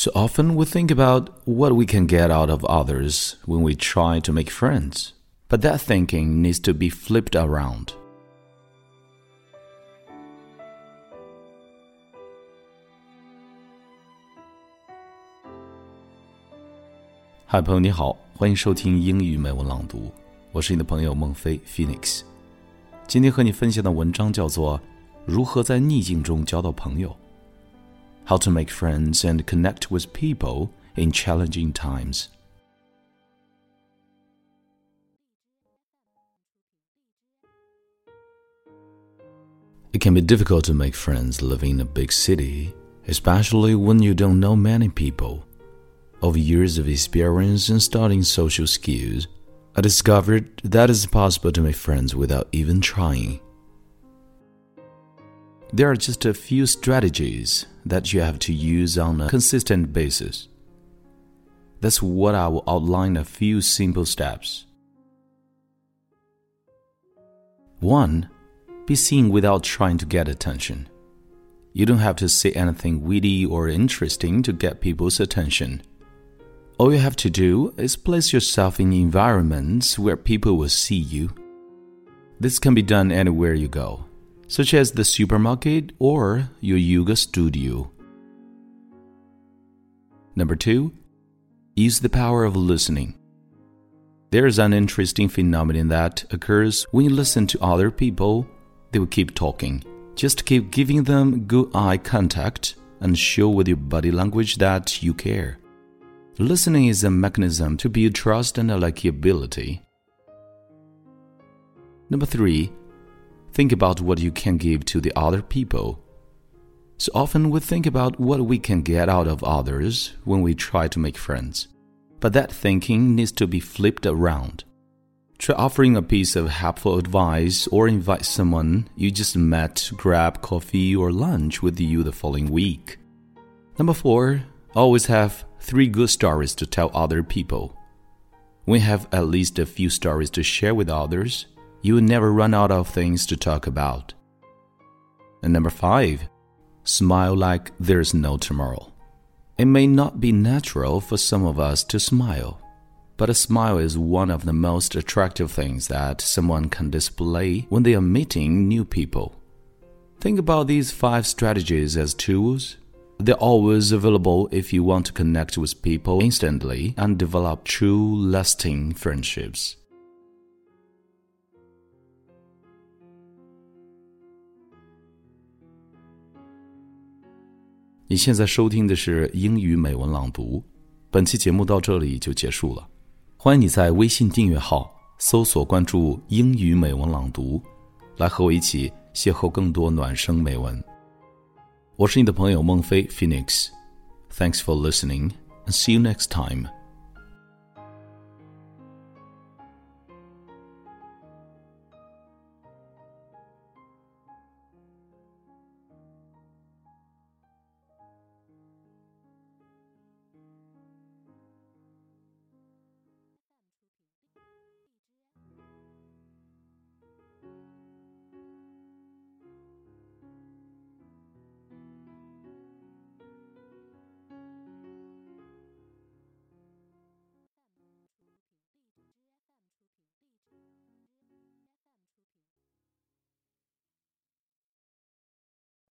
So often we think about what we can get out of others when we try to make friends. But that thinking needs to be flipped around. 嗨，朋友你好，欢迎收听英语美文朗读，我是你的朋友孟非 Phoenix。今天和你分享的文章叫做《如何在逆境中交到朋友》。How to make friends and connect with people in challenging times. It can be difficult to make friends living in a big city, especially when you don't know many people. Over years of experience and studying social skills, I discovered that it's possible to make friends without even trying. There are just a few strategies that you have to use on a consistent basis. That's what I will outline a few simple steps. 1. Be seen without trying to get attention. You don't have to say anything witty or interesting to get people's attention. All you have to do is place yourself in environments where people will see you. This can be done anywhere you go such as the supermarket or your yoga studio. Number two, use the power of listening. There's an interesting phenomenon that occurs when you listen to other people. They will keep talking. Just keep giving them good eye contact and show with your body language that you care. Listening is a mechanism to build trust and likability. Number three, Think about what you can give to the other people. So often we think about what we can get out of others when we try to make friends. But that thinking needs to be flipped around. Try offering a piece of helpful advice or invite someone you just met to grab coffee or lunch with you the following week. Number four, always have three good stories to tell other people. We have at least a few stories to share with others, you will never run out of things to talk about. And number five, smile like there's no tomorrow. It may not be natural for some of us to smile, but a smile is one of the most attractive things that someone can display when they are meeting new people. Think about these five strategies as tools. They're always available if you want to connect with people instantly and develop true, lasting friendships. 你现在收听的是英语美文朗读，本期节目到这里就结束了。欢迎你在微信订阅号搜索关注“英语美文朗读”，来和我一起邂逅更多暖声美文。我是你的朋友孟非 Phoenix，Thanks for listening and see you next time.